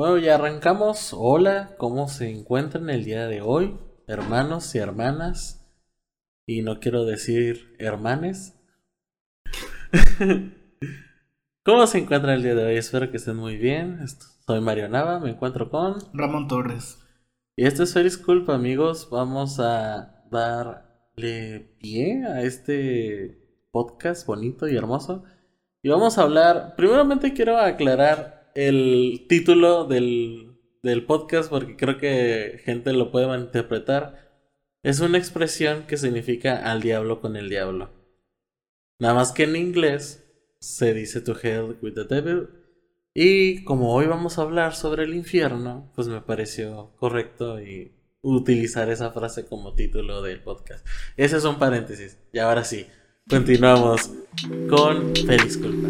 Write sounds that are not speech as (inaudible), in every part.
Bueno, ya arrancamos. Hola, ¿cómo se encuentran el día de hoy, hermanos y hermanas? Y no quiero decir hermanes. (laughs) ¿Cómo se encuentran el día de hoy? Espero que estén muy bien. Soy Mario Nava, me encuentro con Ramón Torres. Y esto es Feliz Culpa, amigos. Vamos a darle pie a este podcast bonito y hermoso. Y vamos a hablar. Primeramente quiero aclarar el título del, del podcast porque creo que gente lo puede malinterpretar. Es una expresión que significa al diablo con el diablo. Nada más que en inglés se dice to hell with the devil. Y como hoy vamos a hablar sobre el infierno, pues me pareció correcto y utilizar esa frase como título del podcast. Ese es un paréntesis. Y ahora sí, continuamos con Feliz Culpa.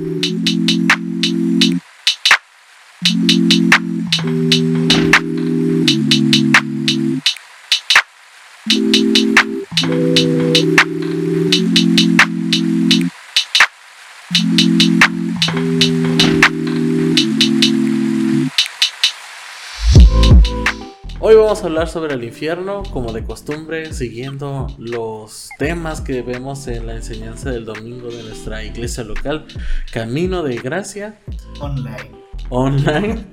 Hoy vamos a hablar sobre el infierno, como de costumbre, siguiendo los temas que vemos en la enseñanza del domingo de nuestra iglesia local, Camino de Gracia. Online. Online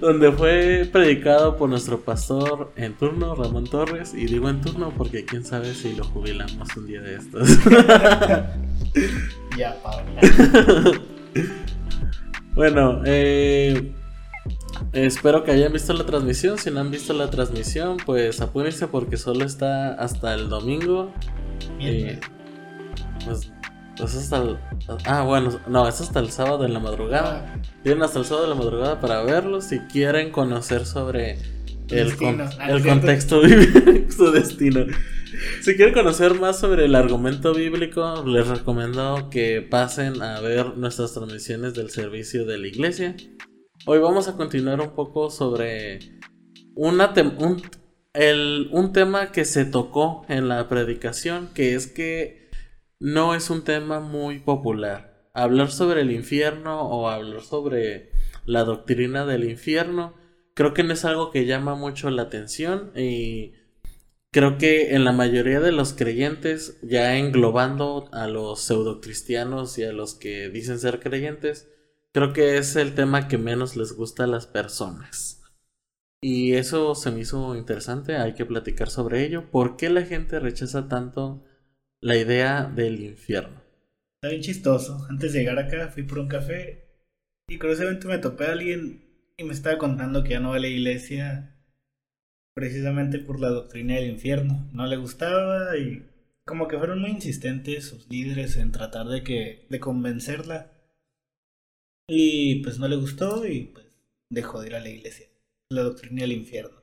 donde fue predicado por nuestro pastor en turno, Ramón Torres, y digo en turno porque quién sabe si lo jubilamos un día de estos. (laughs) ya, Paula. (laughs) bueno, eh, espero que hayan visto la transmisión. Si no han visto la transmisión, pues apúrense porque solo está hasta el domingo. Eh, pues pues hasta el... Ah, bueno, no, es hasta el sábado en la madrugada. Ah. Tienen hasta el sábado de la madrugada para verlo si quieren conocer sobre el, el contexto (laughs) bíblico, su destino. Si quieren conocer más sobre el argumento bíblico, les recomiendo que pasen a ver nuestras transmisiones del servicio de la iglesia. Hoy vamos a continuar un poco sobre un, un tema que se tocó en la predicación, que es que no es un tema muy popular. Hablar sobre el infierno o hablar sobre la doctrina del infierno creo que no es algo que llama mucho la atención y creo que en la mayoría de los creyentes, ya englobando a los pseudocristianos y a los que dicen ser creyentes, creo que es el tema que menos les gusta a las personas. Y eso se me hizo interesante, hay que platicar sobre ello. ¿Por qué la gente rechaza tanto la idea del infierno. Está bien chistoso. Antes de llegar acá fui por un café y curiosamente me topé a alguien y me estaba contando que ya no va a la iglesia precisamente por la doctrina del infierno. No le gustaba y como que fueron muy insistentes sus líderes en tratar de que de convencerla. Y pues no le gustó y pues dejó de ir a la iglesia. La doctrina del infierno.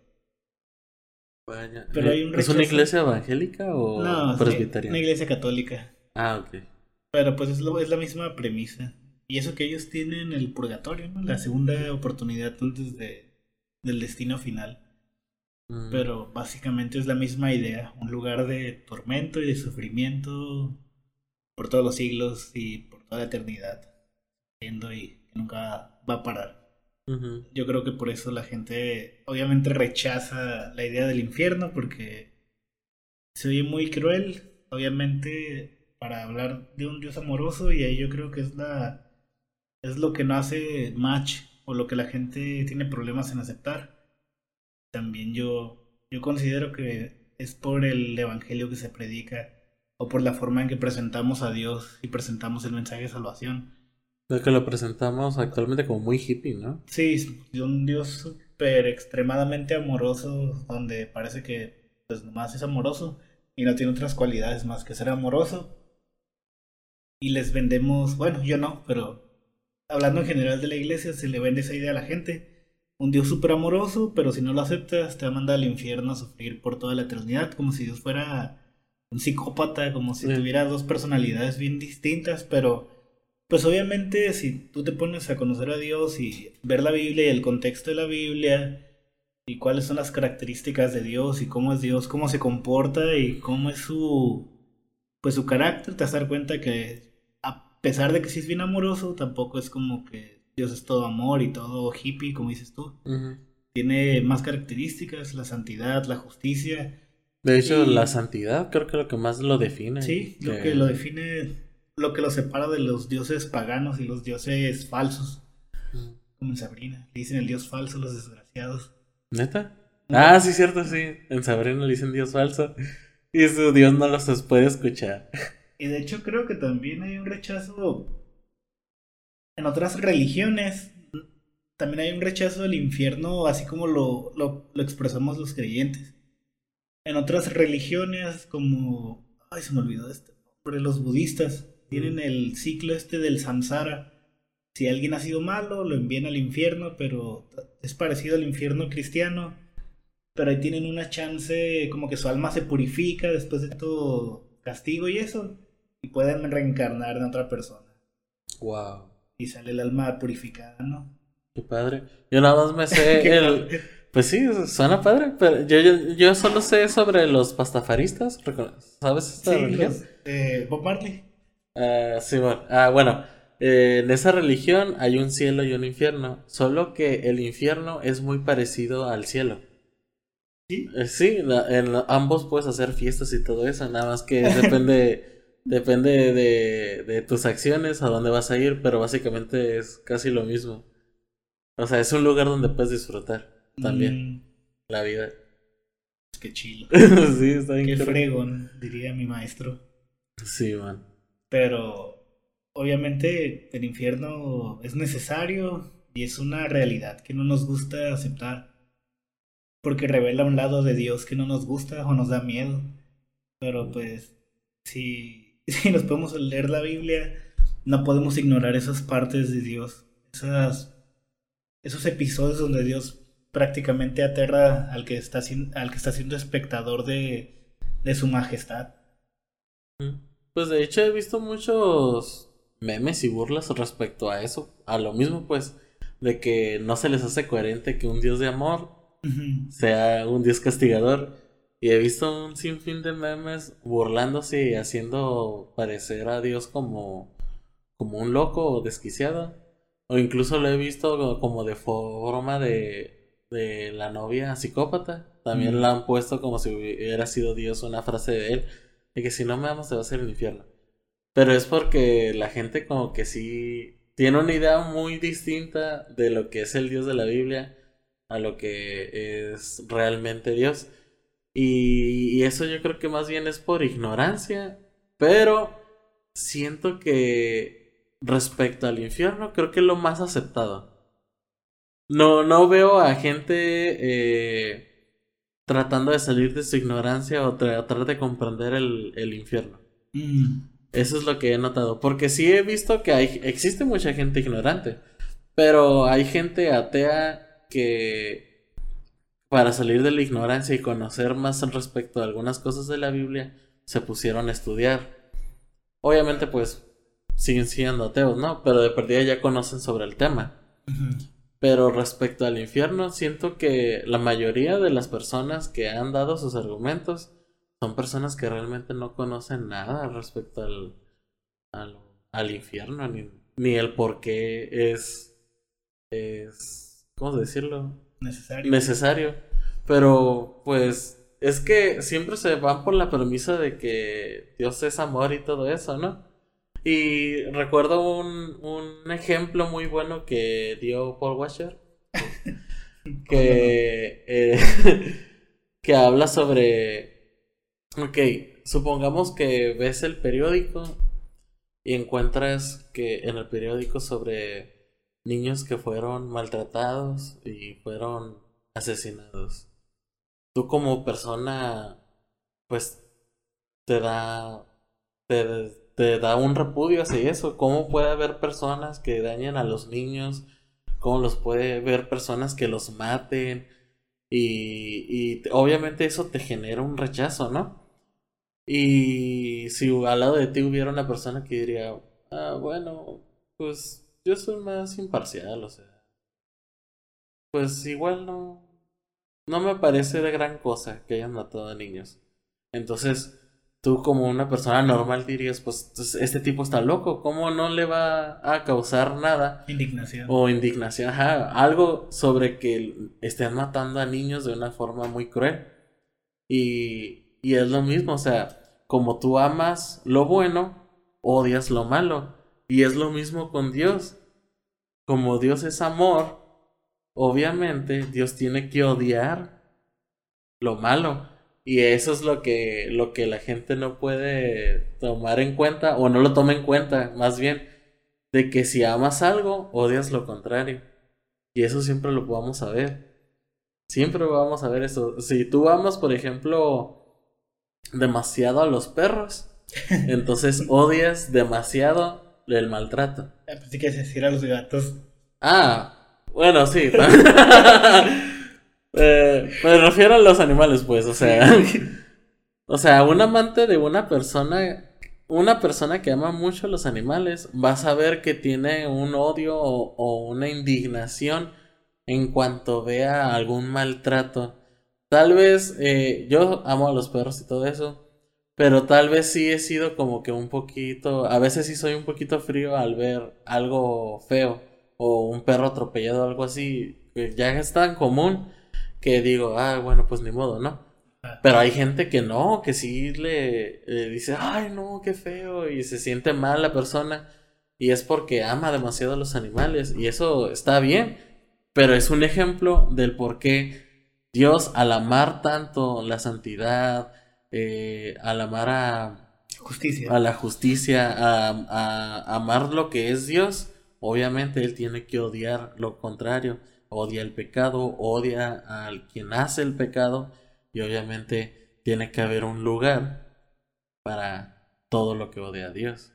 Pero hay un ¿Es una iglesia evangélica o no, presbiteriana? una iglesia católica. Ah, ok. Pero pues es, es la misma premisa. Y eso que ellos tienen el purgatorio, ¿no? La segunda oportunidad antes de, del destino final. Mm. Pero básicamente es la misma idea. Un lugar de tormento y de sufrimiento por todos los siglos y por toda la eternidad. Y que nunca va a parar. Yo creo que por eso la gente obviamente rechaza la idea del infierno porque se oye muy cruel, obviamente, para hablar de un Dios amoroso y ahí yo creo que es la es lo que no hace match o lo que la gente tiene problemas en aceptar. También yo yo considero que es por el evangelio que se predica o por la forma en que presentamos a Dios y presentamos el mensaje de salvación es que lo presentamos actualmente como muy hippie, ¿no? Sí, un dios súper extremadamente amoroso, donde parece que pues nomás es amoroso y no tiene otras cualidades más que ser amoroso. Y les vendemos, bueno, yo no, pero hablando en general de la iglesia, se le vende esa idea a la gente. Un Dios súper amoroso, pero si no lo aceptas, te va a mandar al infierno a sufrir por toda la eternidad, como si Dios fuera un psicópata, como si tuviera dos personalidades bien distintas, pero pues obviamente si tú te pones a conocer a Dios y ver la Biblia y el contexto de la Biblia y cuáles son las características de Dios y cómo es Dios, cómo se comporta y cómo es su pues su carácter, te vas a dar cuenta que a pesar de que sí es bien amoroso, tampoco es como que Dios es todo amor y todo hippie, como dices tú. Tiene más características, la santidad, la justicia. De hecho, la santidad creo que lo que más lo define. Sí, lo que lo define, lo que lo separa de los dioses paganos y los dioses falsos. Como en Sabrina, le dicen el dios falso los desgraciados. ¿Neta? Ah, sí, cierto, sí. En Sabrina le dicen dios falso. Y su dios no los puede escuchar. Y de hecho creo que también hay un rechazo en otras religiones. También hay un rechazo del infierno, así como lo, lo, lo expresamos los creyentes. En otras religiones, como. Ay, se me olvidó este nombre. Los budistas tienen el ciclo este del samsara. Si alguien ha sido malo, lo envían al infierno, pero es parecido al infierno cristiano. Pero ahí tienen una chance, como que su alma se purifica después de todo castigo y eso y pueden reencarnar en otra persona. Wow. Y sale el alma purificada, ¿no? Qué padre. Yo nada más me sé (laughs) el... Pues sí, suena padre, pero yo, yo, solo sé sobre los pastafaristas, ¿sabes esta sí, Los, eh, Bob Marley. Ah, sí, bueno. Ah, bueno. Eh, en esa religión hay un cielo y un infierno, solo que el infierno es muy parecido al cielo. ¿Sí? Eh, sí, en ambos puedes hacer fiestas y todo eso, nada más que depende (laughs) Depende de, de, tus acciones a dónde vas a ir, pero básicamente es casi lo mismo. O sea, es un lugar donde puedes disfrutar también mm. la vida. Qué chido. (laughs) sí, está. Qué fregón, diría mi maestro. Sí, man. Pero obviamente el infierno es necesario y es una realidad que no nos gusta aceptar. Porque revela un lado de Dios que no nos gusta o nos da miedo. Pero pues, si (laughs) si nos podemos leer la Biblia, no podemos ignorar esas partes de Dios, esas, esos episodios donde Dios prácticamente aterra al que está, al que está siendo espectador de, de su majestad. Pues de hecho he visto muchos memes y burlas respecto a eso, a lo mismo pues, de que no se les hace coherente que un Dios de amor sea un Dios castigador. Y he visto un sinfín de memes burlándose y haciendo parecer a Dios como, como un loco o desquiciado. O incluso lo he visto como de forma de, de la novia psicópata. También la han puesto como si hubiera sido Dios una frase de él. De que si no me amas te va a ser el infierno. Pero es porque la gente como que sí tiene una idea muy distinta de lo que es el Dios de la Biblia a lo que es realmente Dios. Y, eso yo creo que más bien es por ignorancia. Pero siento que respecto al infierno, creo que es lo más aceptado. No, no veo a gente eh, tratando de salir de su ignorancia o tratar de comprender el, el infierno. Mm. Eso es lo que he notado. Porque sí he visto que hay, existe mucha gente ignorante. Pero hay gente atea que para salir de la ignorancia y conocer más al respecto de algunas cosas de la Biblia, se pusieron a estudiar. Obviamente, pues, siguen siendo ateos, ¿no? Pero de perdida ya conocen sobre el tema. Pero respecto al infierno, siento que la mayoría de las personas que han dado sus argumentos son personas que realmente no conocen nada respecto al, al, infierno, ni, ni el por qué es, es, ¿cómo decirlo? necesario. Necesario. Pero, pues, es que siempre se van por la premisa de que Dios es amor y todo eso, ¿no? Y recuerdo un, un ejemplo muy bueno que dio Paul Washer. (laughs) que, eh, (laughs) que habla sobre... Ok, supongamos que ves el periódico y encuentras que en el periódico sobre niños que fueron maltratados y fueron asesinados. Tú como persona, pues, te da, te, da un repudio hacia eso. ¿Cómo puede haber personas que dañen a los niños? ¿Cómo los puede ver personas que los maten? Y, y obviamente eso te genera un rechazo, ¿no? Y si al lado de ti hubiera una persona que diría, ah, bueno, pues yo soy más imparcial, o sea. Pues igual no. No me parece de gran cosa que hayan matado a niños. Entonces, tú como una persona normal dirías, pues este tipo está loco, ¿cómo no le va a causar nada? Indignación. O indignación, ajá, algo sobre que estén matando a niños de una forma muy cruel. Y, y es lo mismo, o sea, como tú amas lo bueno, odias lo malo. Y es lo mismo con Dios. Como Dios es amor, obviamente Dios tiene que odiar lo malo. Y eso es lo que, lo que la gente no puede tomar en cuenta, o no lo toma en cuenta, más bien, de que si amas algo, odias lo contrario. Y eso siempre lo vamos a ver. Siempre vamos a ver eso. Si tú amas, por ejemplo, demasiado a los perros, (laughs) entonces odias demasiado el maltrato. Ah, pues que decir a los gatos. Ah, bueno, sí. (laughs) (laughs) Eh, me refiero a los animales, pues, o sea. (laughs) o sea, un amante de una persona. Una persona que ama mucho a los animales va a saber que tiene un odio o, una indignación en cuanto vea algún maltrato. Tal vez eh, yo amo a los perros y todo eso, pero tal vez sí he sido como que un poquito, a veces sí soy un poquito frío al ver algo feo o un perro atropellado o algo así, que ya es tan común que digo, ah, bueno, pues ni modo, ¿no? Pero hay gente que no, que sí le, dice, ay, no, qué feo, y se siente mal la persona, y es porque ama demasiado a los animales, y eso está bien, pero es un ejemplo del por qué Dios, al amar tanto la santidad, eh, al amar a, justicia. a la justicia, a, a amar lo que es Dios, obviamente Él tiene que odiar lo contrario odia el pecado, odia al quien hace el pecado y obviamente tiene que haber un lugar para todo lo que odia a Dios.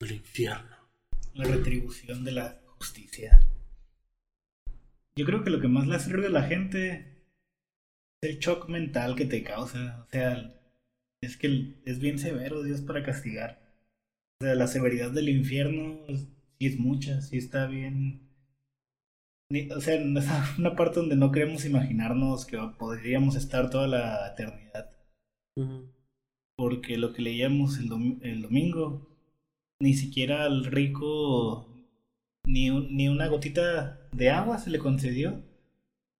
El infierno. La retribución de la justicia. Yo creo que lo que más le hace a la gente es el shock mental que te causa. O sea, es que es bien severo Dios para castigar. O sea, la severidad del infierno sí es mucha, sí está bien o sea, (laughs) una parte donde no queremos imaginarnos que podríamos estar toda la eternidad. Porque lo que leíamos el, el, domingo, ni siquiera al rico ni, ni una gotita de agua se le concedió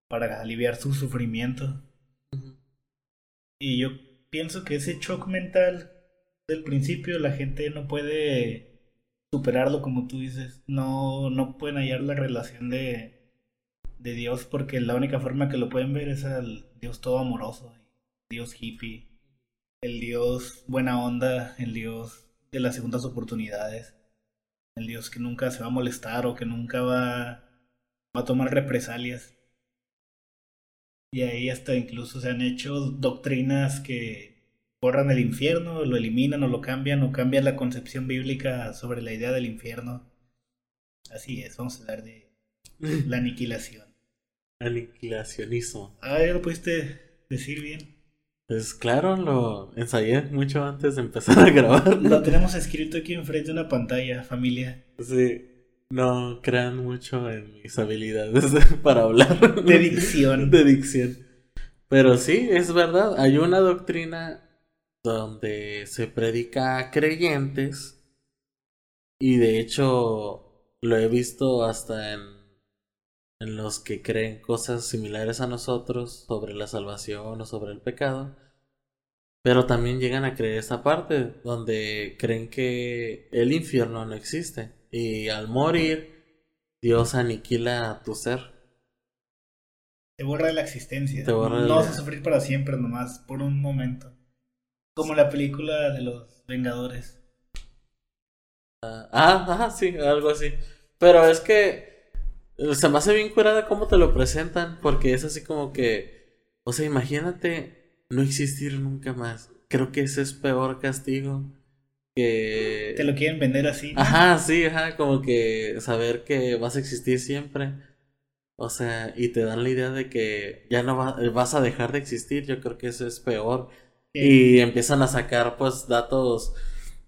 para aliviar su sufrimiento. Y yo pienso que ese shock mental del principio la gente no puede superarlo como tú dices. No, no pueden hallar la relación de de Dios porque la única forma que lo pueden ver es al Dios todo amoroso, Dios hippie, el Dios buena onda, el Dios de las segundas oportunidades, el Dios que nunca se va a molestar o que nunca va, va a tomar represalias. Y ahí hasta incluso se han hecho doctrinas que borran el infierno, lo eliminan o lo cambian o cambian la concepción bíblica sobre la idea del infierno. Así es, vamos a hablar de la aniquilación. Aniquilacionismo. Ah, ya lo pudiste decir bien. Pues claro, lo ensayé mucho antes de empezar a grabar. Lo tenemos escrito aquí enfrente de una pantalla, familia. Sí, no crean mucho en mis habilidades para hablar. De dicción. De dicción. Pero sí, es verdad, hay una doctrina donde se predica a creyentes y de hecho lo he visto hasta en en los que creen cosas similares a nosotros sobre la salvación o sobre el pecado, pero también llegan a creer esa parte donde creen que el infierno no existe y al morir Dios aniquila tu ser. Te borra de la existencia. no vas a sufrir para siempre nomás, por un momento. Como la película de los Vengadores. ah, ah sí, algo así. Pero es que se me hace bien curada cómo te lo presentan, porque es así como que, o sea, imagínate no existir nunca más. Creo que ese es peor castigo que... Te lo quieren vender así. Ajá, sí, ajá, como que saber que vas a existir siempre. O sea, y te dan la idea de que ya no vas a dejar de existir, yo creo que eso es peor. Y empiezan a sacar pues datos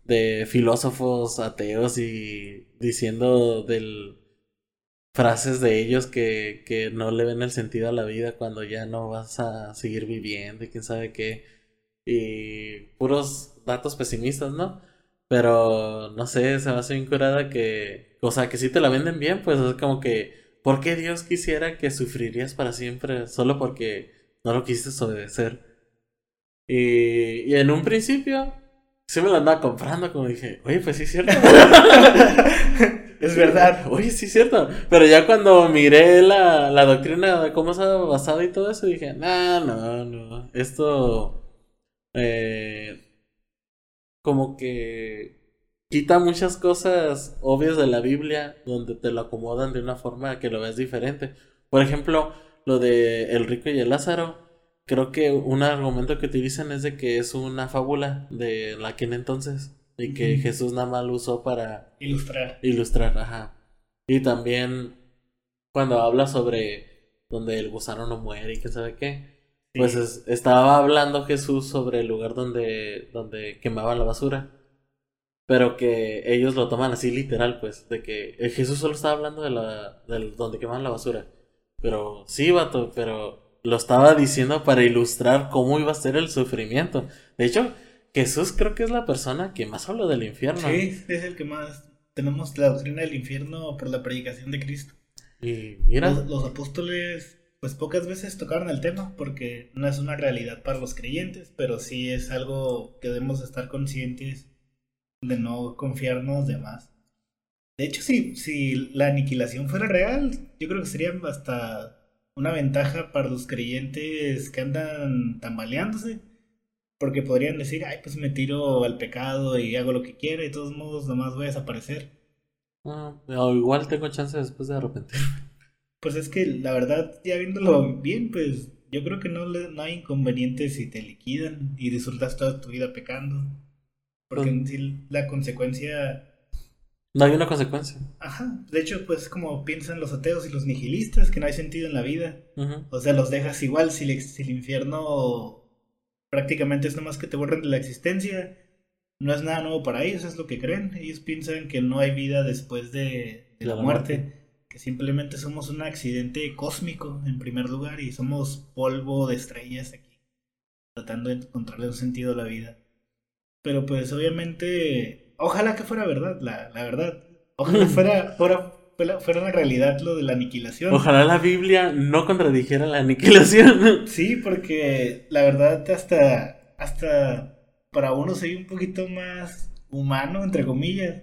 de filósofos ateos y diciendo del frases de ellos que, que no le ven el sentido a la vida cuando ya no vas a seguir viviendo y quién sabe qué. y puros datos pesimistas, ¿no? Pero no sé, se me hace bien curada que, o sea, que si te la venden bien, pues es como que, ¿por qué Dios quisiera que sufrirías para siempre solo porque no lo quisiste obedecer? Y, y en un principio, sí me la andaba comprando, como dije, oye, pues sí es cierto. (laughs) es verdad. Oye, sí es cierto. Pero ya cuando miré la, la doctrina de cómo estaba basada y todo eso, dije, no, no, no. Esto. Eh, como que quita muchas cosas obvias de la Biblia donde te lo acomodan de una forma que lo ves diferente. Por ejemplo, lo de el rico y el Lázaro. Creo que un argumento que utilizan es de que es una fábula de la que en entonces y que Jesús nada más lo usó para ilustrar. Ilustrar, ajá. Y también cuando habla sobre donde el gusano no muere y que sabe qué, pues estaba hablando Jesús sobre el lugar donde, donde quemaban la basura. Pero que ellos lo toman así literal, pues, de que Jesús solo estaba hablando de la del donde quemaban la basura. Pero sí, vato, pero lo estaba diciendo para ilustrar cómo iba a ser el sufrimiento. De hecho, Jesús creo que es la persona que más habla del infierno. Sí, es el que más tenemos la doctrina del infierno por la predicación de Cristo. Y mira. los apóstoles pues pocas veces tocaron el tema porque no es una realidad para los creyentes, pero sí es algo que debemos estar conscientes de no confiarnos de más. De hecho, si, si la aniquilación fuera real, yo creo que sería hasta una ventaja para los creyentes que andan tambaleándose, porque podrían decir, ay, pues me tiro al pecado y hago lo que quiera y de todos modos nomás voy a desaparecer. Ah, o igual tengo chance después de arrepentirme. Pues es que la verdad, ya viéndolo bien, pues yo creo que no, le, no hay inconveniente si te liquidan y disfrutas toda tu vida pecando. Porque sí la consecuencia... No hay una consecuencia. Ajá. De hecho, pues como piensan los ateos y los nihilistas, que no hay sentido en la vida. O sea, los dejas igual si, si, el infierno prácticamente es nomás que te borren de la existencia. No es nada nuevo para ellos, es lo que creen. Ellos piensan que no hay vida después de, la, muerte que simplemente somos un accidente cósmico en primer lugar y somos polvo de estrellas aquí, tratando de encontrarle un sentido a la vida. Pero pues obviamente, ojalá que fuera verdad, la, la verdad. Ojalá fuera, fuera, fuera, una realidad lo de la aniquilación. Ojalá la Biblia no contradijera la aniquilación. (laughs) Sí, porque la verdad hasta, hasta para uno soy un poquito más humano, entre comillas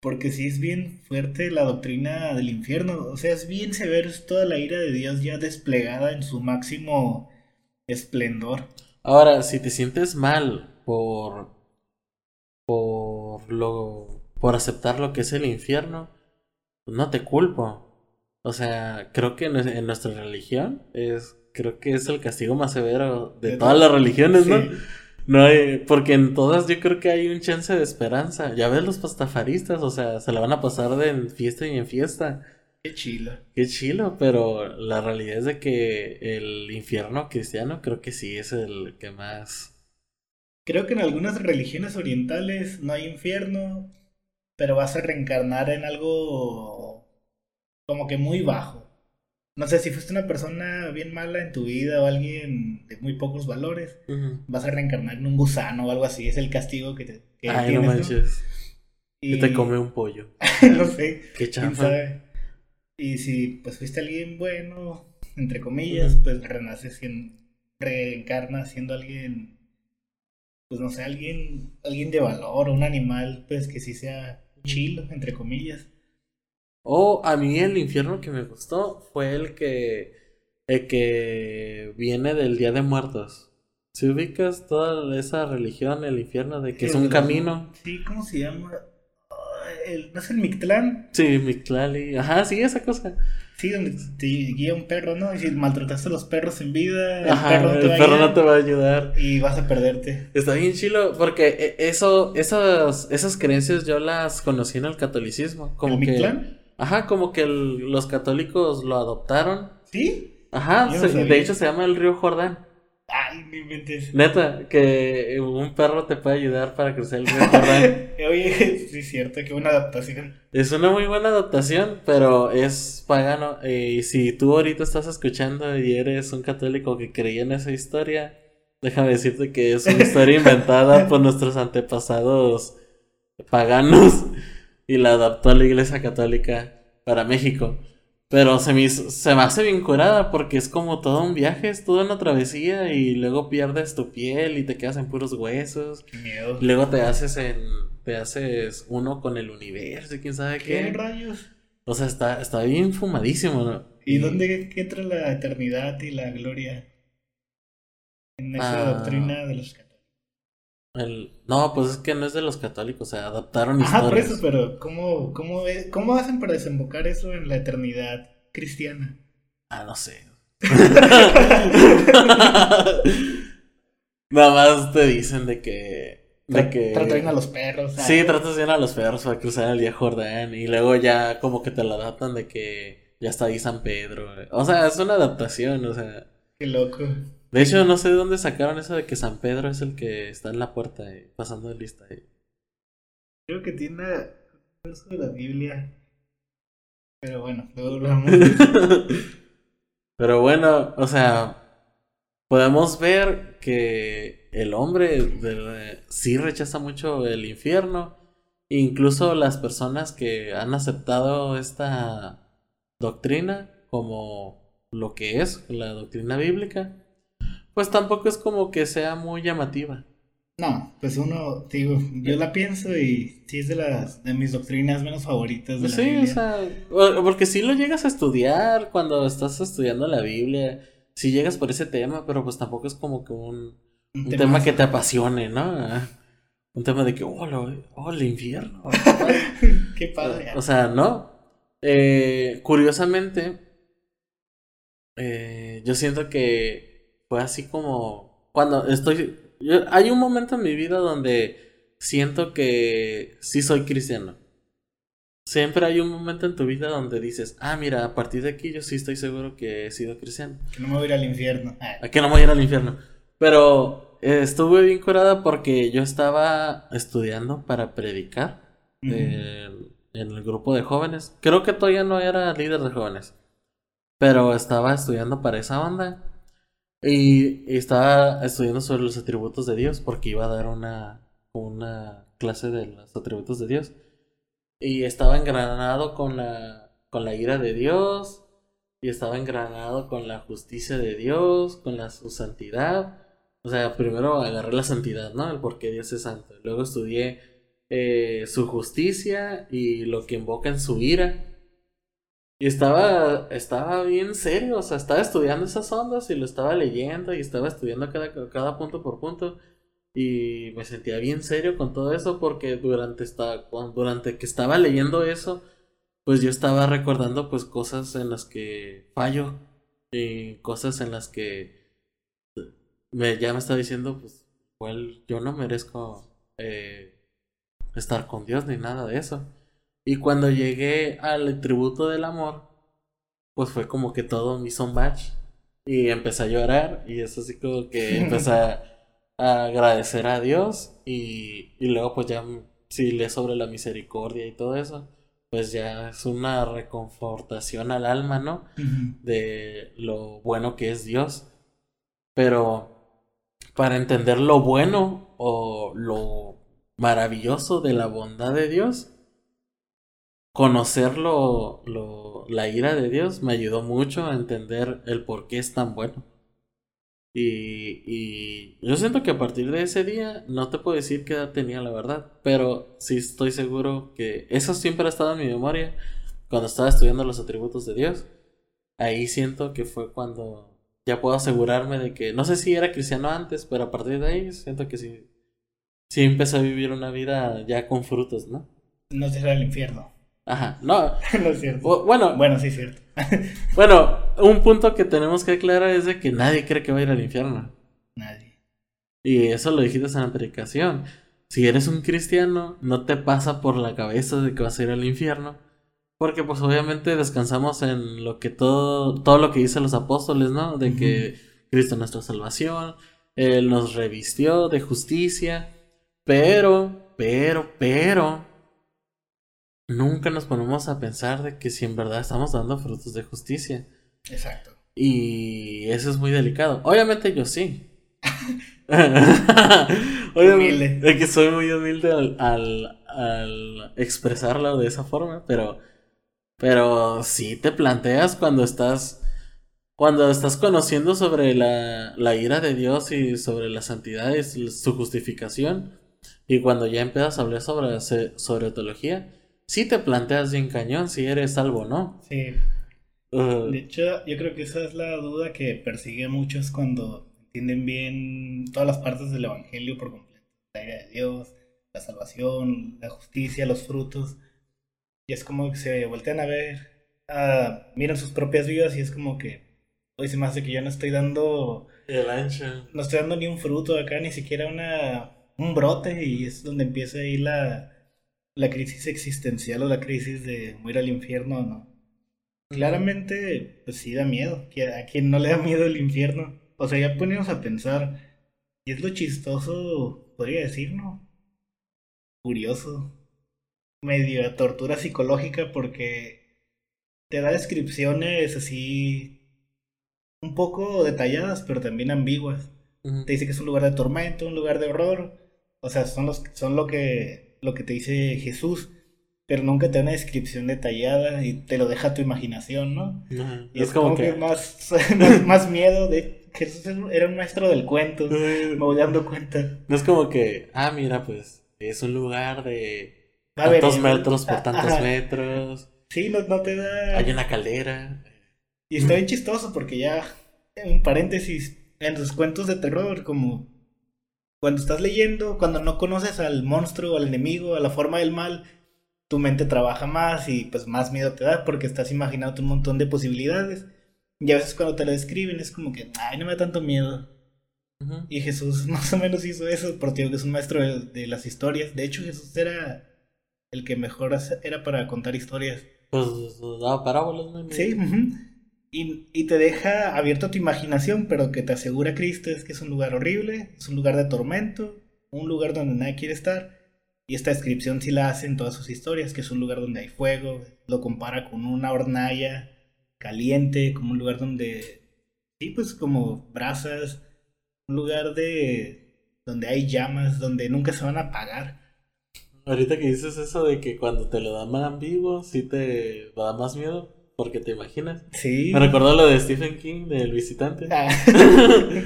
porque sí es bien fuerte la doctrina del infierno. O sea, es bien severo, es toda la ira de Dios ya desplegada en su máximo esplendor. Ahora, si te sientes mal por. Por lo. por aceptar lo que es el infierno, pues no te culpo. O sea, creo que en, nuestra religión es. creo que es el castigo más severo de, todas las religiones, ¿no? No hay, porque en todas yo creo que hay un chance de esperanza. Ya ves los pastafaristas, o sea, se la van a pasar de fiesta y en fiesta. Qué chilo. Qué chilo, pero la realidad es de que el infierno cristiano creo que sí es el que más... Creo que en algunas religiones orientales no hay infierno, pero vas a reencarnar en algo como que muy bajo. No sé, si fuiste una persona bien mala en tu vida o alguien de muy pocos valores, vas a reencarnar en un gusano o algo así. Es el castigo que te que Ay, no manches. Y... te come un pollo. (laughs) no sé. Qué chafa. Y si pues fuiste alguien bueno, entre comillas, pues renaces siendo, reencarnas siendo alguien, pues no sé, alguien, alguien de valor, un animal, pues que sí sea chill, entre comillas. O a mí el infierno que me gustó fue el que, el que viene del Día de Muertos. Si ubicas toda esa religión, el infierno, de que es un camino. Sí, ¿cómo se llama? ¿No es el Mictlán? Sí, Mictlali. Ajá, sí, esa cosa. Sí, donde te guía un perro, ¿no? Y si maltrataste a los perros en vida, el perro, no te, el perro no te va a ayudar. Y vas a perderte. Está bien chilo, porque e, eso, esas, esas creencias yo las conocí en el catolicismo. Como ¿El que, Ajá, como que los católicos lo adoptaron. ¿Sí? Ajá, de hecho se llama el río Jordán. Ay, me inventes. Neta, que un perro te puede ayudar para cruzar el río. (laughs) Oye, sí es cierto, qué buena adaptación. Es una muy buena adaptación, pero es pagano. Y si tú ahorita estás escuchando y eres un católico que creía en esa historia, déjame decirte que es una historia (laughs) inventada por nuestros antepasados paganos y la adaptó a la Iglesia Católica para México. Pero se me, se me hace bien curada porque es como todo un viaje, es toda una travesía y luego pierdes tu piel y te quedas en puros huesos. Qué miedo. Luego te haces en te haces uno con el universo y quién sabe qué. ¿Qué rayos? O sea, está, está bien fumadísimo, ¿no? ¿Y dónde entra la eternidad y la gloria? En esa Ah. doctrina de los. El... No, pues es que no es de los católicos, o sea, adaptaron Ajá, por historias. eso, pero ¿cómo, cómo, es- ¿cómo hacen para desembocar eso en la eternidad cristiana? Ah, no sé. (laughs) Nada más te dicen de que. De que. Tratar bien a los perros. Sí, tratas bien a los perros para cruzar el día Jordán. Y luego ya como que te lo adaptan de que ya está ahí San Pedro. güey. O sea, es una adaptación, o sea. Qué loco. De hecho, no sé de dónde sacaron eso de que San Pedro es el que está en la puerta y pasando de lista. ahí. Creo que tiene un verso de la Biblia. Pero bueno, luego hablamos. (laughs) Pero bueno, o sea, podemos ver que el hombre de- sí rechaza mucho el infierno. Incluso las personas que han aceptado esta doctrina como lo que es la doctrina bíblica, pues tampoco es como que sea muy llamativa. No, pues uno, digo, yo la pienso y sí es de las de mis doctrinas menos favoritas de la Sí, o Biblia. sea, o- porque si lo llegas a estudiar cuando estás estudiando la Biblia, si llegas por ese tema, pero pues tampoco es como que un, un tema que te apasione, ¿no? Ah, Un tema de que, oh, lo- oh, el infierno. (laughs) Qué padre. o sea, no. Eh, curiosamente, eh, yo siento que fue así como cuando estoy... yo- hay un momento en mi vida donde siento que sí soy cristiano. Siempre hay un momento en tu vida donde dices, ah, mira, a partir de aquí yo sí estoy seguro que he sido cristiano. que no me voy a ir al infierno. Ah, A que no me voy a ir al infierno. Pero eh, estuve bien curada porque yo estaba estudiando para predicar eh, en el grupo de jóvenes. Creo que todavía no era líder de jóvenes. Pero estaba estudiando para esa onda. Y, estaba estudiando sobre los atributos de Dios porque iba a dar una, una clase de los atributos de Dios. Y estaba engranado con la, con la ira de Dios. Y estaba engranado con la justicia de Dios, con la, su santidad. O sea, primero agarré la santidad, ¿no? El por qué Dios es santo. Luego estudié eh, su justicia y lo que invoca en su ira. Y estaba, estaba bien serio, o sea, estaba estudiando esas ondas y lo estaba leyendo y estaba estudiando cada, cada punto por punto. Y me sentía bien serio con todo eso porque durante, esta, durante que estaba leyendo eso, pues yo estaba recordando pues cosas en las que fallo y cosas en las que me, ya me está diciendo pues yo no merezco eh, estar con Dios ni nada de eso. Y cuando llegué al tributo del amor, pues fue como que todo me hizo un match. Y empecé a llorar y es así como que (laughs) empecé a, a agradecer a Dios y, y luego pues ya si lees sobre la misericordia y todo eso, pues ya es una reconfortación al alma, ¿no? De lo bueno que es Dios. Pero para entender lo bueno o lo maravilloso de la bondad de Dios, conocer lo, lo- la ira de Dios me ayudó mucho a entender el por qué es tan bueno. Y, y yo siento que a partir de ese día no te puedo decir qué edad tenía la verdad, pero sí estoy seguro que eso siempre ha estado en mi memoria cuando estaba estudiando los atributos de Dios. Ahí siento que fue cuando ya puedo asegurarme de que no sé si era cristiano antes, pero a partir de ahí siento que sí, sí empecé a vivir una vida ya con frutos, ¿no? No será el infierno. Ajá, no, (laughs) no es cierto. bu- bueno, Bueno, sí es cierto. (laughs) bueno, un punto que tenemos que aclarar es de que nadie cree que va a ir al infierno. Nadie. Y eso lo dijiste en la predicación. Si eres un cristiano, no te pasa por la cabeza de que vas a ir al infierno. Porque pues obviamente descansamos en lo que todo, todo lo que dicen los apóstoles, ¿no? De que Cristo es nuestra salvación, Él nos revistió de justicia, pero, pero, pero, nunca nos ponemos a pensar de que si en verdad estamos dando frutos de justicia. Exacto. Y eso es muy delicado. Obviamente yo sí. (laughs) Oye, es que soy muy humilde al, al, al, expresarlo de esa forma, pero, pero sí te planteas cuando estás, cuando estás conociendo sobre la, la ira de Dios y sobre la santidad y su justificación, y cuando ya empiezas a hablar sobre, sobre teología, sí te planteas bien cañón si eres salvo o no. Sí. de hecho, yo creo que esa es la duda que persigue a muchos cuando entienden bien todas las partes del Evangelio por completo. La ira de Dios, la salvación, la justicia, los frutos. Y es como que se voltean a ver, miran sus propias vidas y es como que, hoy se me hace que yo no estoy dando... El ancho. No estoy dando ni un fruto acá, ni siquiera una, un brote y es donde empieza ahí la la crisis existencial o la crisis de ir al infierno o no. Claramente, pues sí da miedo. ¿A quien no le da miedo el infierno? O sea, ya ponemos a pensar. Y es lo chistoso, podría decir, ¿no? Curioso. Medio tortura psicológica porque te da descripciones así un poco detalladas, pero también ambiguas. Te dice que es un lugar de tormento, un lugar de horror. O sea, son los son lo que lo que te dice Jesús, pero nunca te da una descripción detallada y te lo deja a tu imaginación, ¿no? y es, como, que, (laughs) más, más, miedo de Jesús era un maestro del cuento, me voy dando cuenta. No es como que, ah, mira, pues es un lugar de tantos metros por tantos metros. Sí, no, no te da... Hay una caldera. Y está bien chistoso porque ya, en paréntesis, en los cuentos de terror, como cuando estás leyendo, cuando no conoces al monstruo, al enemigo, a la forma del mal, tu mente trabaja más y pues más miedo te da porque estás imaginando un montón de posibilidades. Y a veces cuando te lo describen es como que, ay, no me da tanto miedo. Y Jesús (laughs) más o menos hizo eso, porque digo que es un maestro de, las historias. De hecho, Jesús era el que mejor era para contar historias. Pues daba parábolas, ¿no? Sí, y, te deja abierto tu imaginación, pero que te asegura Cristo es que es un lugar horrible, es un lugar de tormento, un lugar donde nadie quiere estar. Y esta descripción sí la hace en todas sus historias, que es un lugar donde hay fuego, lo compara con una hornalla caliente, como un lugar donde, sí, pues como brasas, un lugar de donde hay llamas, donde nunca se van a apagar. Ahorita que dices eso de que cuando te lo dan vivo, sí te da más miedo. Porque te imaginas. Sí. Me recordó lo de Stephen King, del visitante. Ah. (laughs)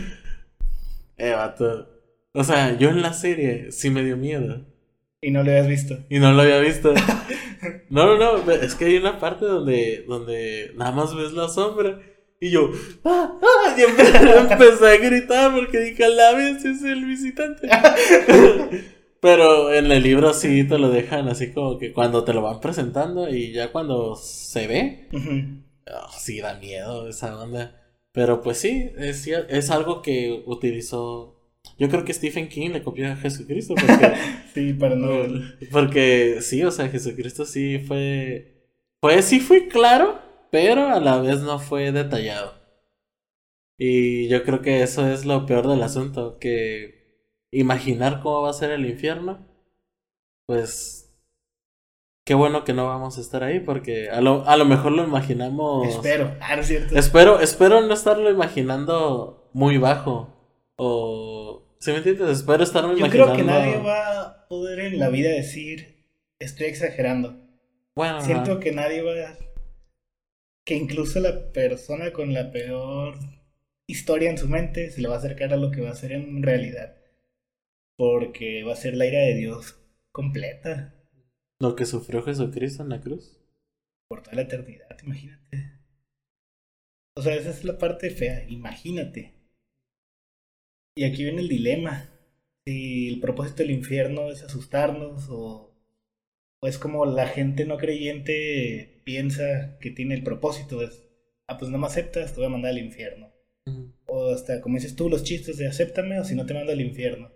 eh, vato. O sea, yo en la serie sí me dio miedo. Y no lo habías visto. Y no lo había visto. (laughs) No, no, no. Es que hay una parte donde, donde nada más ves la sombra. Y yo, ¡ah! ¡ah! Y (laughs) empecé a gritar porque dije, la vez es el visitante. Pero en el libro sí te lo dejan así como que cuando te lo van presentando y ya cuando se ve, oh, sí da miedo esa onda. Pero pues sí, es, es algo que utilizó. Yo creo que Stephen King le copió a Jesucristo. Porque, (laughs) sí, para no. Porque sí, o sea, Jesucristo sí fue. Pues sí fue claro, pero a la vez no fue detallado. Y yo creo que eso es lo peor del asunto, que imaginar cómo va a ser el infierno, pues qué bueno que no vamos a estar ahí porque a lo, a lo mejor lo imaginamos. Espero, ah, es cierto. Espero, espero no estarlo imaginando muy bajo o ¿Sí me entiendes? Espero estarlo Yo creo que nadie va a poder en la vida decir estoy exagerando. Bueno, siento que nadie va a que incluso la persona con la peor historia en su mente se le va a acercar a lo que va a ser en realidad porque va a ser la ira de Dios completa. Lo que sufrió Jesucristo en la cruz. Por toda la eternidad, imagínate. O sea, esa es la parte fea, imagínate. Y aquí viene el dilema. Si el propósito del infierno es asustarnos o, o es como la gente no creyente piensa que tiene el propósito, es, ah, pues no me aceptas, te voy a mandar al infierno. O hasta, como dices tú, los chistes de acéptame o si no te mando al infierno.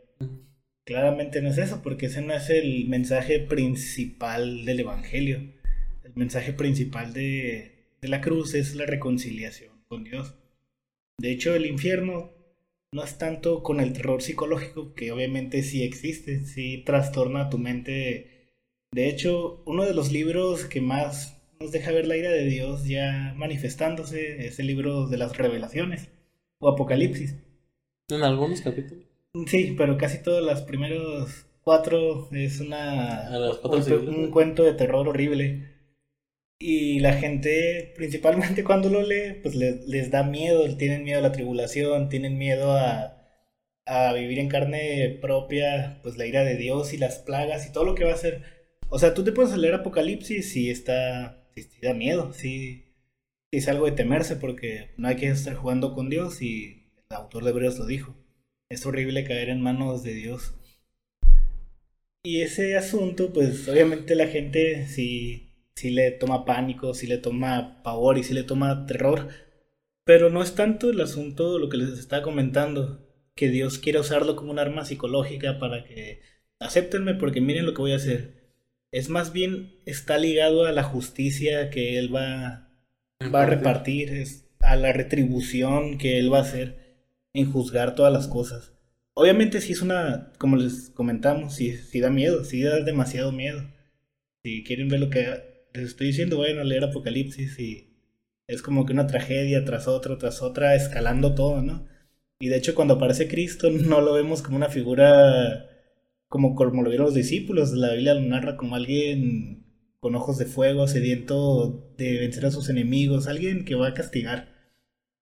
Claramente no es eso, porque ese no es el mensaje principal del Evangelio. El mensaje principal de, la cruz es la reconciliación con Dios. De hecho, el infierno no es tanto con el terror psicológico, que obviamente sí existe, sí trastorna tu mente. De hecho, uno de los libros que más nos deja ver la ira de Dios ya manifestándose es el libro de las revelaciones o Apocalipsis. En algunos capítulos. Sí, pero casi todos los primeros cuatro es una un, cuento de terror horrible. Y la gente, principalmente (laughs) cuando lo lee, pues les da miedo, tienen miedo a la tribulación, tienen miedo a, a vivir en carne propia, pues la ira de Dios y las plagas y todo lo que va a ser. O sea, tú te puedes leer Apocalipsis y está, sí, da miedo, sí, es algo de temerse porque no hay que estar jugando con Dios y el autor de Hebreos lo dijo. Es horrible caer en manos de Dios. Y ese asunto, pues obviamente la gente sí, sí le toma pánico, sí le toma pavor y sí le toma terror. Pero no es tanto el asunto, lo que les estaba comentando, que Dios quiere usarlo como un arma psicológica para que acéptenme porque miren lo que voy a hacer. Es más bien está ligado a la justicia que Él va, va a repartir, es a la retribución que Él va a hacer en juzgar todas las cosas. Obviamente si es una, como les comentamos, si sí da miedo, sí da demasiado miedo. Si quieren ver lo que les estoy diciendo, vayan a leer Apocalipsis y es como que una tragedia tras otra, tras otra, escalando todo, ¿no? Y de hecho cuando aparece Cristo no lo vemos como una figura como, como lo vieron los discípulos. La Biblia lo narra como alguien con ojos de fuego, sediento de vencer a sus enemigos, alguien que va a castigar.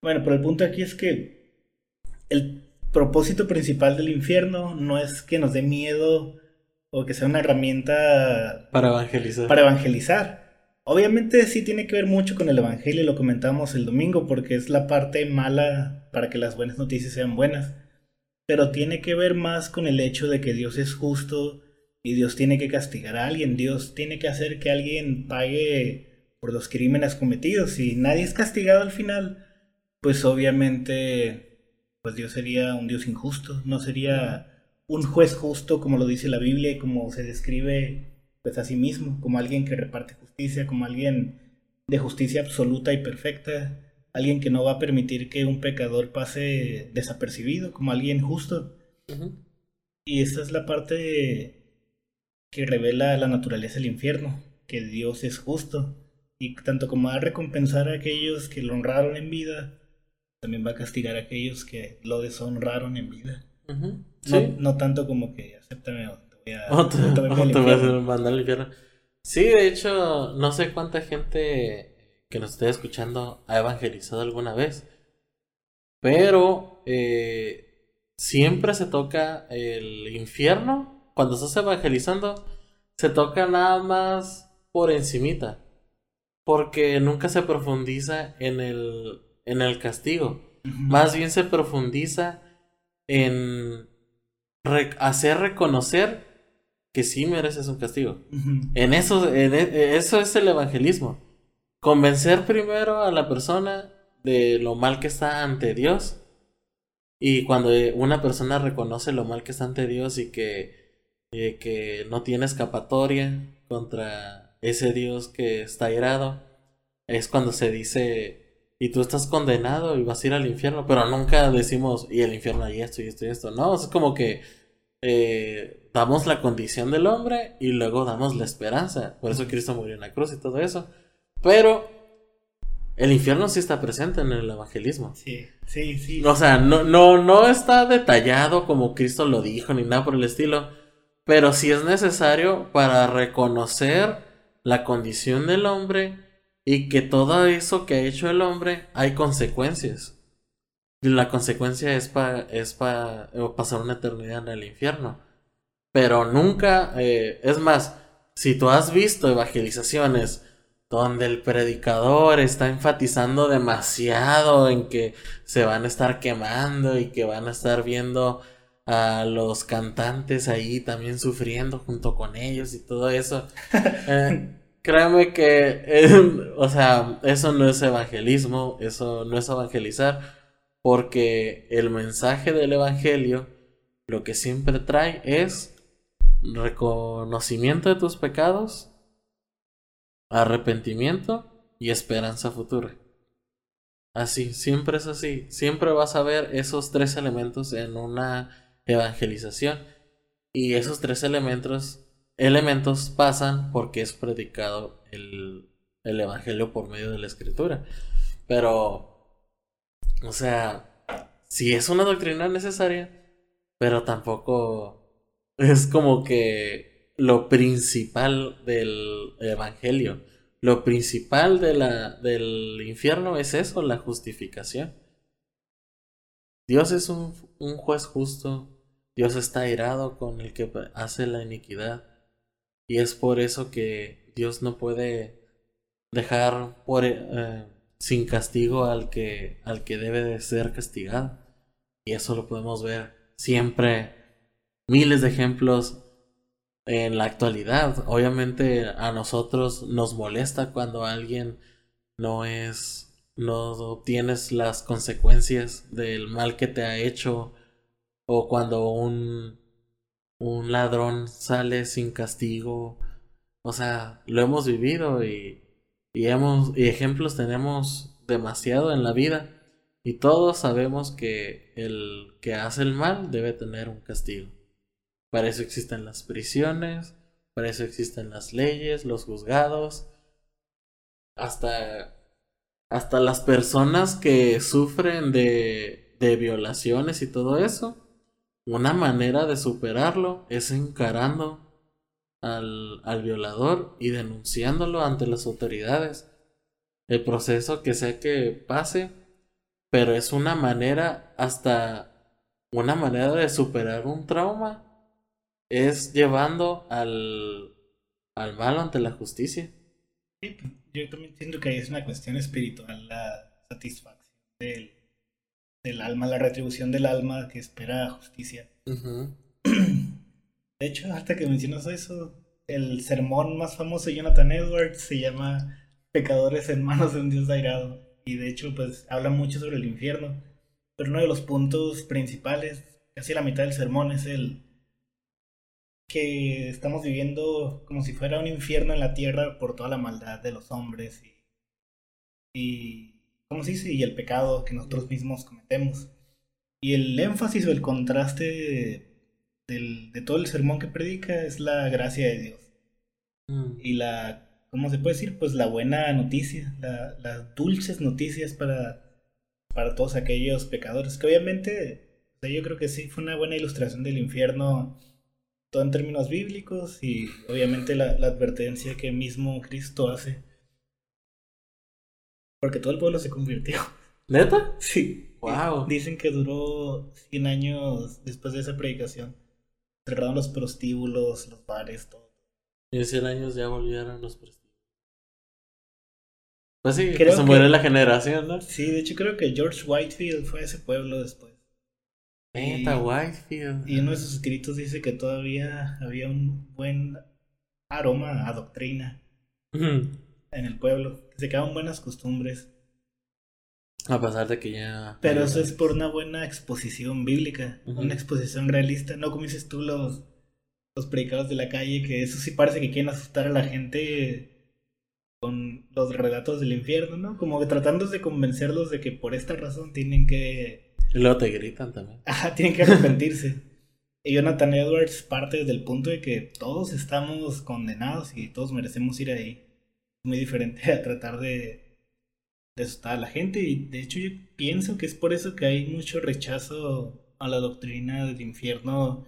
Bueno, pero el punto aquí es que el propósito principal del infierno no es que nos dé miedo o que sea una herramienta para evangelizar. Para evangelizar. Obviamente sí tiene que ver mucho con el Evangelio, lo comentamos el domingo, porque es la parte mala para que las buenas noticias sean buenas. Pero tiene que ver más con el hecho de que Dios es justo y Dios tiene que castigar a alguien, Dios tiene que hacer que alguien pague por los crímenes cometidos. Si nadie es castigado al final, pues obviamente pues Dios sería un Dios injusto, no sería un juez justo como lo dice la Biblia y como se describe pues a sí mismo, como alguien que reparte justicia, como alguien de justicia absoluta y perfecta, alguien que no va a permitir que un pecador pase desapercibido, como alguien justo. Y esta es la parte que revela la naturaleza del infierno, que Dios es justo, y tanto como va a recompensar a aquellos que lo honraron en vida, también va a castigar a aquellos que lo deshonraron en vida. no, tanto como que acéptame Sí, de hecho, no sé cuánta gente que nos esté escuchando ha evangelizado alguna vez. Pero eh, siempre se toca el infierno. Cuando estás evangelizando, se toca nada más por encimita. Porque nunca se profundiza en el, en el castigo. Más bien se profundiza en hacer reconocer que sí mereces un castigo. En eso, en e, eso es el evangelismo. Convencer primero a la persona de lo mal que está ante Dios. Y cuando una persona reconoce lo mal que está ante Dios y que, eh, que no tiene escapatoria contra ese Dios que está irado, es cuando se dice, y tú estás condenado y vas a ir al infierno, pero nunca decimos, y el infierno hay esto y esto y esto. No, es como que eh, damos la condición del hombre y luego damos la esperanza. Por eso Cristo murió en la cruz y todo eso. Pero el infierno sí está presente en el evangelismo. Sí, sí, sí. O sea, no, no, no está detallado como Cristo lo dijo ni nada por el estilo. Pero sí es necesario para reconocer la condición del hombre y que todo eso que ha hecho el hombre hay consecuencias la consecuencia es para es pa, pasar una eternidad en el infierno. Pero nunca, eh, es más, si tú has visto evangelizaciones donde el predicador está enfatizando demasiado en que se van a estar quemando y que van a estar viendo a los cantantes ahí también sufriendo junto con ellos y todo eso. (laughs) Eh, créeme que, eh, (laughs) o sea, eso no es evangelismo, eso no es evangelizar porque el mensaje del Evangelio lo que siempre trae es reconocimiento de tus pecados, arrepentimiento y esperanza futura. Así, siempre es así. Siempre vas a ver esos tres elementos en una evangelización. Y esos tres elementos, elementos pasan porque es predicado el, el Evangelio por medio de la Escritura. Pero o sea, si es una doctrina necesaria, pero tampoco es como que lo principal del evangelio. Lo principal de la, del infierno es eso, la justificación. Dios es un, un juez justo, Dios está airado con el que hace la iniquidad. Y es por eso que Dios no puede dejar por, eh, sin castigo al que, al que debe de ser castigado. Y eso lo podemos ver siempre, miles de ejemplos en la actualidad. Obviamente a nosotros nos molesta cuando alguien no es, no obtienes las consecuencias del mal que te ha hecho o cuando un, un ladrón sale sin castigo. O sea, lo hemos vivido y, y, hemos, y ejemplos tenemos demasiado en la vida. Y todos sabemos que el que hace el mal debe tener un castigo. Para eso existen las prisiones, para eso existen las leyes, los juzgados, hasta, hasta las personas que sufren de, de violaciones y todo eso una manera de superarlo es encarando al, al, violador y denunciándolo ante las autoridades. El proceso que sea que pase, pero es una manera hasta una manera de superar un trauma es llevando al, al malo ante la justicia. Sí, yo también entiendo que es una cuestión espiritual la satisfacción del del alma, la retribución del alma que espera justicia. (clears throat) De hecho, hasta que mencionas eso, el sermón más famoso de Jonathan Edwards se llama Pecadores en manos de un Dios airado. Y de hecho, pues habla mucho sobre el infierno. Pero uno de los puntos principales, casi la mitad del sermón, es el que estamos viviendo como si fuera un infierno en la tierra por toda la maldad de los hombres y, y ¿cómo se dice? Y el pecado que nosotros mismos cometemos. Y el énfasis o el contraste de, todo el sermón que predica es la gracia de Dios. Mm. Y la, ¿cómo se puede decir? Pues la buena noticia, las dulces noticias para, para todos aquellos pecadores. Que obviamente, yo creo que sí fue una buena ilustración del infierno, todo en términos bíblicos y obviamente la, la advertencia que mismo Cristo hace porque todo el pueblo se convirtió. ¿Neta? Sí. Wow. Dicen que duró 100 años después de esa predicación. Cerraron los prostíbulos, los bares, todo. Y en 100 años ya volvieron los prostíbulos. Pues sí, creo se muere la generación, ¿no? Sí, de hecho creo que George Whitefield fue a ese pueblo después. Neta, Whitefield. Y uno de sus escritos dice que todavía había un buen aroma a doctrina en el pueblo se quedan buenas costumbres. A pesar de que ya. Pero eso es por una buena exposición bíblica, una exposición realista, no como dices tú los, los predicados de la calle, que eso sí parece que quieren asustar a la gente con los relatos del infierno, ¿no? Como que tratando de convencerlos de que por esta razón tienen que... Y luego te gritan también. (laughs) Ajá, tienen que arrepentirse. y Jonathan Edwards parte desde el punto de que todos estamos condenados y todos merecemos ir ahí muy diferente (laughs) a tratar de, de asustar a la gente. Y de hecho yo pienso que es por eso que hay mucho rechazo a la doctrina del infierno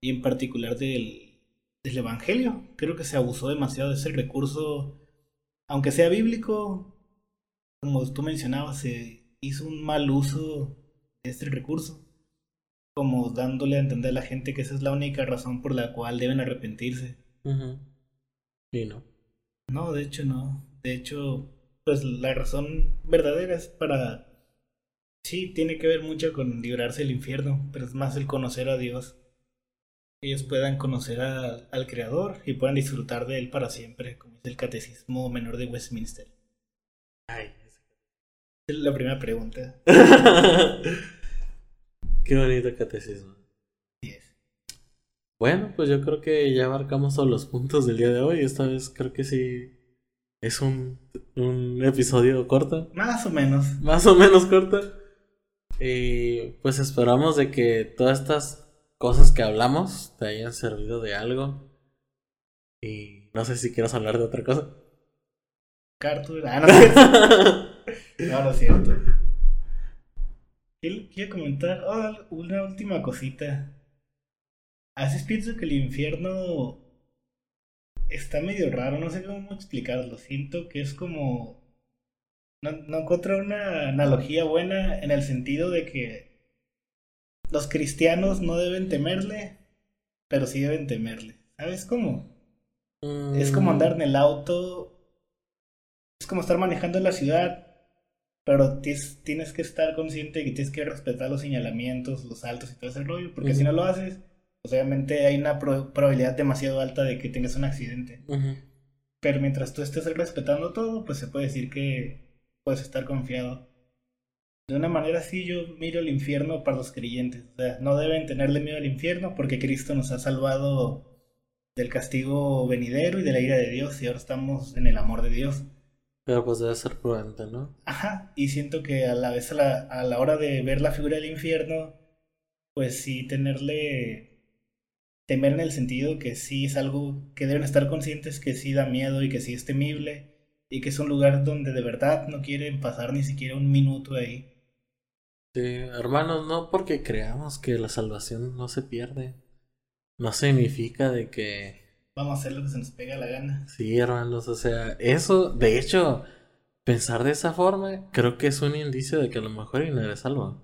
y en particular del, del Evangelio. Creo que se abusó demasiado de ese recurso, aunque sea bíblico, como tú mencionabas, se hizo un mal uso de este recurso, como dándole a entender a la gente que esa es la única razón por la cual deben arrepentirse. Y no. No, de hecho no. De hecho, pues la razón verdadera es para... Sí, tiene que ver mucho con librarse del infierno, pero es más el conocer a Dios. Ellos puedan conocer al Creador y puedan disfrutar de Él para siempre, como es el Catecismo Menor de Westminster. Ay, es la primera pregunta. (laughs) Qué bonito catecismo. Bueno, pues yo creo que ya abarcamos todos los puntos del día de hoy. Esta vez creo que sí es un, un episodio corto. Más o menos. Más o menos corto. Y pues esperamos de que todas estas cosas que hablamos te hayan servido de algo. Y no sé si quieres hablar de otra cosa. Cartoon. Ah, no, no, no es cierto. Quiero comentar oh, una última cosita a veces pienso que el infierno está medio raro, no sé cómo explicarlo. Siento que es como. No, no encuentro una analogía buena en el sentido de que los cristianos no deben temerle, pero sí deben temerle. ¿Sabes cómo? Es como andar en el auto. Es como estar manejando en la ciudad, pero tienes que estar consciente de que tienes que respetar los señalamientos, los saltos y todo ese rollo, porque si no lo haces, pues obviamente hay una probabilidad demasiado alta de que tengas un accidente. Pero mientras tú estés respetando todo, pues se puede decir que puedes estar confiado. De una manera así yo miro el infierno para los creyentes. O sea, no deben tenerle miedo al infierno porque Cristo nos ha salvado del castigo venidero y de la ira de Dios y ahora estamos en el amor de Dios. Pero pues debe ser prudente, ¿no? Ajá, y siento que a la vez a la, a la hora de ver la figura del infierno, pues sí tenerle temer en el sentido que sí es algo que deben estar conscientes que sí da miedo y que sí es temible y que es un lugar donde de verdad no quieren pasar ni siquiera un minuto ahí. Sí, hermanos, no porque creamos que la salvación no se pierde. No significa de que... Vamos a hacer lo que se nos pega la gana. Sí, hermanos, o sea, eso, de hecho, pensar de esa forma, creo que es un indicio de que a lo mejor y no eres salvo.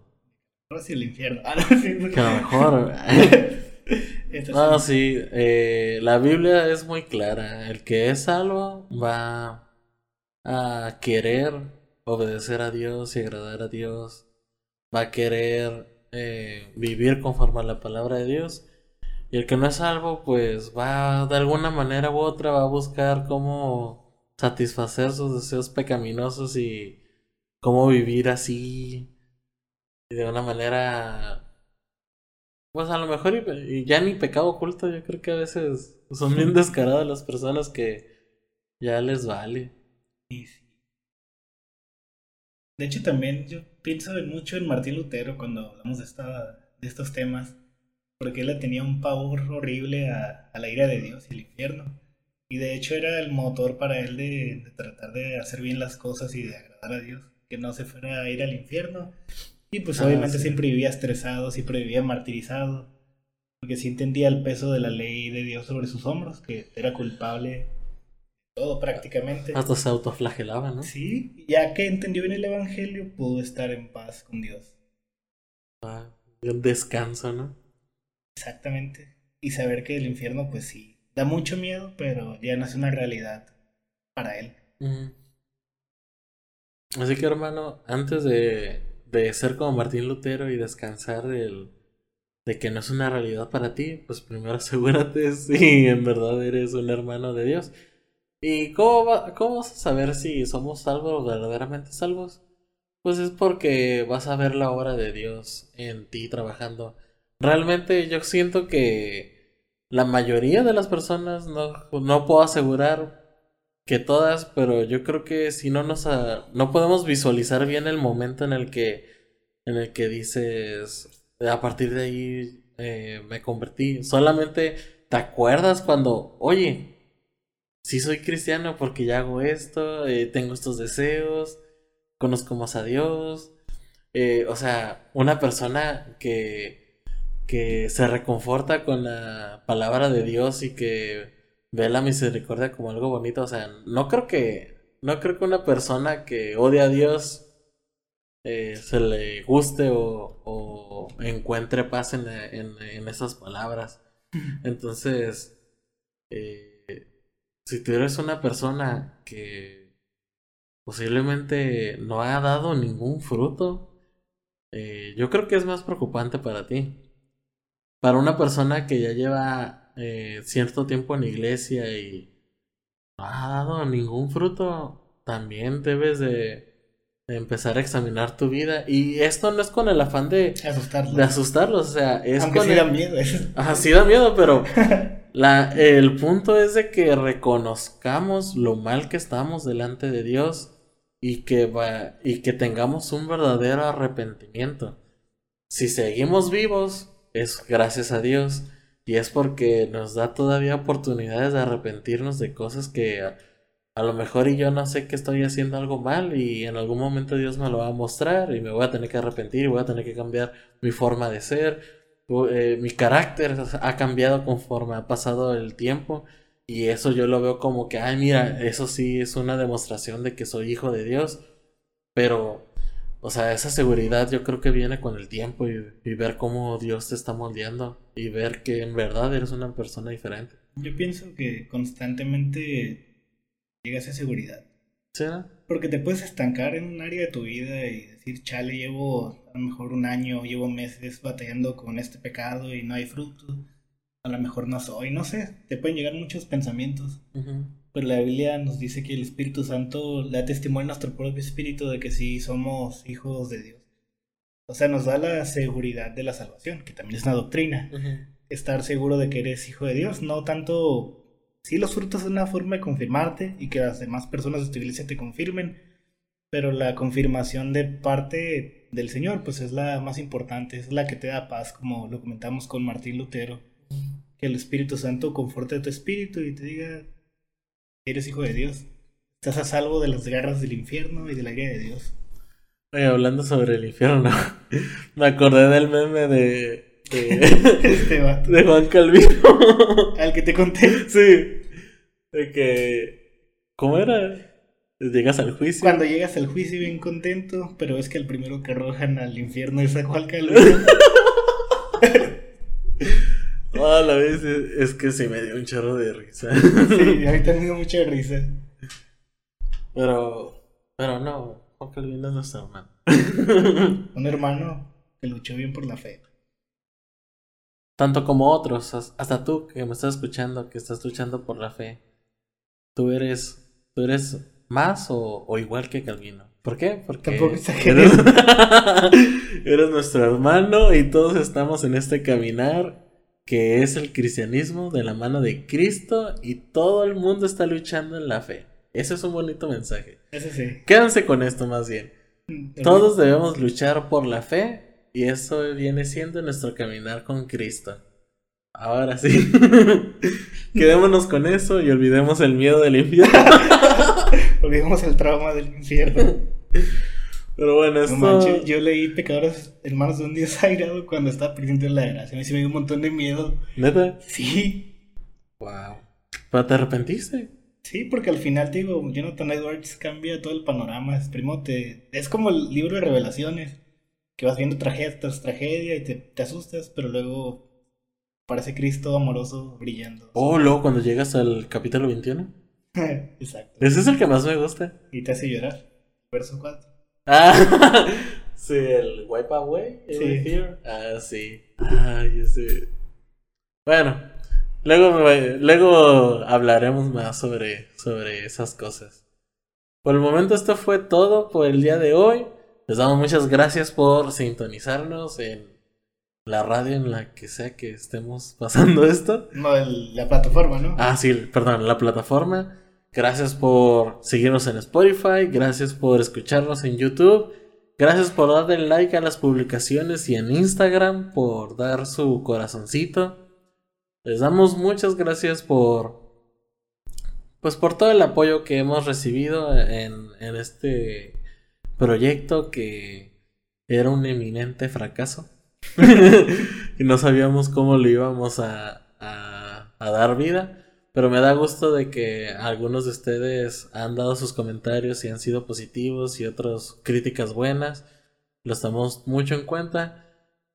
Ahora sí el infierno. Ah, que a lo mejor... (laughs) no, sí, eh, la Biblia es muy clara. El que es salvo va a querer obedecer a Dios y agradar a Dios va a querer eh, vivir conforme a la palabra de Dios. Y el que no es salvo, pues va de alguna manera u otra, va a buscar cómo satisfacer sus deseos pecaminosos y cómo vivir así. Y de una manera, pues a lo mejor, y, ya ni pecado oculto, yo creo que a veces son bien descaradas las personas que ya les vale. Sí, sí. De hecho, también yo pienso mucho en Martín Lutero cuando hablamos de, esta, de estos temas, porque él le tenía un pavor horrible a, la ira de Dios y el infierno. Y de hecho era el motor para él de, tratar de hacer bien las cosas y de agradar a Dios, que no se fuera a ir al infierno. Y pues ah, obviamente siempre vivía estresado, siempre vivía martirizado, porque sí entendía el peso de la ley de Dios sobre sus hombros, que era culpable todo prácticamente. Hasta se autoflagelaba, ¿no? Sí, ya que entendió bien el Evangelio, pudo estar en paz con Dios. Ah, un descanso, ¿no? Exactamente. Y saber que el infierno, pues sí, da mucho miedo, pero ya no es una realidad para él. Así que, hermano, antes de, de ser como Martín Lutero y descansar del, de que no es una realidad para ti, pues primero (laughs) asegúrate si en verdad eres un hermano de Dios. ¿Y cómo, va, cómo vas a saber si somos salvos o verdaderamente salvos? Pues es porque vas a ver la obra de Dios en ti trabajando. Realmente yo siento que la mayoría de las personas, no, no puedo asegurar que todas, pero yo creo que si no nos no podemos visualizar bien el momento en el que en el que dices a partir de ahí eh, me convertí. Solamente te acuerdas cuando, oye, sí soy cristiano porque ya hago esto, eh, tengo estos deseos, conozco más a Dios. Eh, o sea, una persona que, que se reconforta con la palabra de Dios y que ve la misericordia como algo bonito. O sea, no creo que, no creo que una persona que odia a Dios eh, se le guste o, o encuentre paz en, en, en, esas palabras. Entonces, eh, si tú eres una persona que posiblemente no ha dado ningún fruto, eh, yo creo que es más preocupante para ti. Para una persona que ya lleva eh, cierto tiempo en la iglesia y no ha dado ningún fruto, también debes de, empezar a examinar tu vida. Y esto no es con el afán de asustarlos, de asustarlos o sea, es Aunque sí da miedo. (laughs) Ajá, sí da miedo, pero (laughs) La, el punto es de que reconozcamos lo mal que estamos delante de Dios y que, va, y que tengamos un verdadero arrepentimiento. Si seguimos vivos, es gracias a Dios y es porque nos da todavía oportunidades de arrepentirnos de cosas que a, lo mejor y yo no sé que estoy haciendo algo mal y en algún momento Dios me lo va a mostrar y me voy a tener que arrepentir y voy a tener que cambiar mi forma de ser eh, mi carácter ha cambiado conforme ha pasado el tiempo. Y eso yo lo veo como que, ay, mira, eso sí es una demostración de que soy hijo de Dios. Pero, o sea, esa seguridad yo creo que viene con el tiempo y, ver cómo Dios te está moldeando y ver que en verdad eres una persona diferente. Yo pienso que constantemente llega esa seguridad. ¿Sí? Porque te puedes estancar en un área de tu vida y decir, chale, llevo a lo mejor un año, llevo meses batallando con este pecado y no hay fruto. A lo mejor no soy, no sé, te pueden llegar muchos pensamientos. Pero la Biblia nos dice que el Espíritu Santo le da testimonio a nuestro propio espíritu de que sí somos hijos de Dios. O sea, nos da la seguridad de la salvación, que también es una doctrina. Estar seguro de que eres hijo de Dios, no tanto sí los frutos son una forma de confirmarte y que las demás personas de tu iglesia te confirmen, pero la confirmación de parte del Señor, pues es la más importante, es la que te da paz, como lo comentamos con Martín Lutero, que el Espíritu Santo conforte tu espíritu y te diga, eres hijo de Dios, estás a salvo de las garras del infierno y de la guía de Dios. Oye, hablando sobre el infierno, (laughs) me acordé del meme de este (laughs) de Juan Calvino. Al que te conté. Sí. De que. ¿Cómo era? Llegas al juicio. Cuando llegas al juicio bien contento, pero es que el primero que arrojan al infierno es a Juan Calvino. (laughs) Ah, la vez es, que sí me dio un chorro de risa. sí, a mí (laughs) también me dio mucha risa. Pero. Pero no, Juan Calvino es nuestro hermano. (laughs) un hermano que luchó bien por la fe tanto como otros, hasta tú que me estás escuchando, que estás luchando por la fe, tú eres, tú eres más o, igual que Calvino. ¿Por qué? Porque eres, (laughs) eres nuestro hermano y todos estamos en este caminar que es el cristianismo de la mano de Cristo y todo el mundo está luchando en la fe. Ese es un bonito mensaje. Ese sí. Quédense con esto más bien. Mm, todos debemos luchar por la fe y eso viene siendo nuestro caminar con Cristo. Ahora sí. (laughs) Quedémonos con eso y olvidemos el miedo del infierno. (laughs) olvidemos el trauma del infierno. (laughs) Pero bueno, esto... yo leí Pecadores Hermanos de un Dios airado cuando estaba en la gracia. Me dio un montón de miedo. ¿Neta? Sí. Wow. ¿Pero te arrepentiste? Sí, porque al final, te digo, Jonathan Edwards cambia todo el panorama. Es, primo, te... es como el libro de revelaciones que vas viendo tragedia tras tragedia y te, asustas, pero luego parece Cristo amoroso brillando. Oh, luego cuando llegas al capítulo 21. (laughs) Exacto. Ese es el que más me gusta. Y te hace llorar. Verso 4. Ah, sí, el Wipe Away. Sí. Ah, sí. Ay, ese. Bueno, luego, luego hablaremos más sobre, sobre esas cosas. Por el momento esto fue todo por el día de hoy. Les damos muchas gracias por sintonizarnos en la radio en la que sea que estemos pasando esto. No, la plataforma, ¿no? Ah, sí, perdón, la plataforma. Gracias por seguirnos en Spotify, gracias por escucharnos en YouTube, gracias por darle like a las publicaciones y en Instagram, por dar su corazoncito. Les damos muchas gracias por pues por todo el apoyo que hemos recibido en, en este proyecto que era un eminente fracaso. (laughs) y no sabíamos cómo le íbamos a, a, dar vida. Pero me da gusto de que algunos de ustedes han dado sus comentarios y han sido positivos y otros críticas buenas. Lo estamos mucho en cuenta.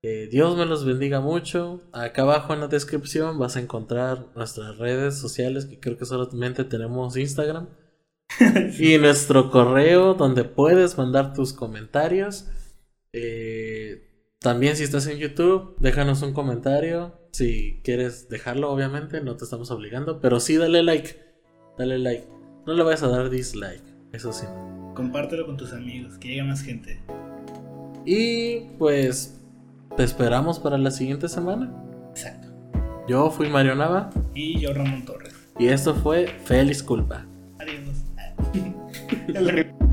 Eh, Dios me los bendiga mucho. Acá abajo en la descripción vas a encontrar nuestras redes sociales que creo que solamente tenemos Instagram. (laughs) y nuestro correo donde puedes mandar tus comentarios. Eh, también si estás en YouTube, déjanos un comentario. Si quieres dejarlo, obviamente, no te estamos obligando. Pero sí, dale like. Dale like. No le vayas a dar dislike. Eso sí. Compártelo con tus amigos, que llegue más gente. Y pues te esperamos para la siguiente semana. Exacto. Yo fui Mario Nava. Y yo Ramón Torres. Y esto fue Feliz Culpa. Adiós. (laughs)